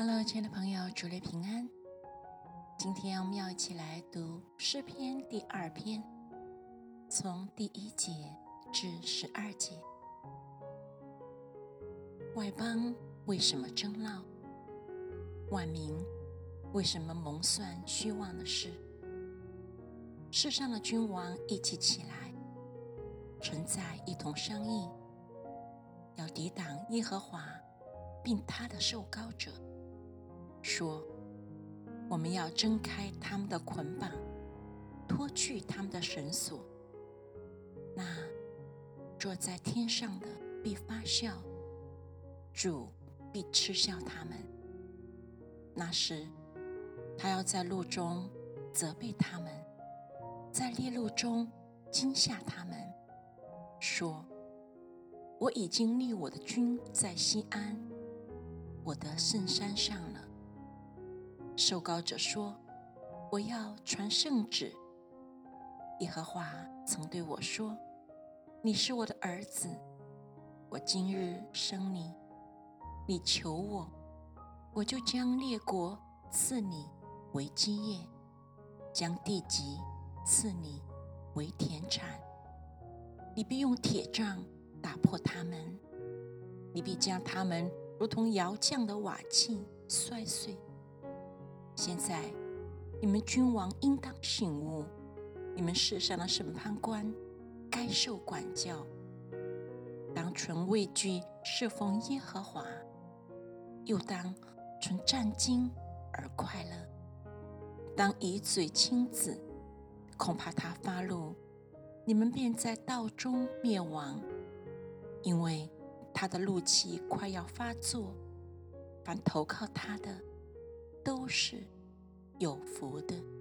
Hello，亲爱的朋友，主内平安。今天我们要一起来读诗篇第二篇，从第一节至十二节。外邦为什么争闹？万民为什么蒙算虚妄的事？世上的君王一起起来，存在一同商议，要抵挡耶和华，并他的受膏者。说：“我们要挣开他们的捆绑，脱去他们的绳索。那坐在天上的必发笑，主必嗤笑他们。那时，他要在路中责备他们，在烈路中惊吓他们，说：我已经立我的君在西安，我的圣山上了。”受膏者说：“我要传圣旨。耶和华曾对我说：‘你是我的儿子，我今日生你。你求我，我就将列国赐你为基业，将地级赐你为田产。你必用铁杖打破他们，你必将他们如同窑匠的瓦器摔碎。’”现在，你们君王应当醒悟，你们世上的审判官该受管教，当存畏惧侍奉耶和华，又当存战惊而快乐。当以嘴亲子，恐怕他发怒，你们便在道中灭亡，因为他的怒气快要发作。凡投靠他的。都是有福的。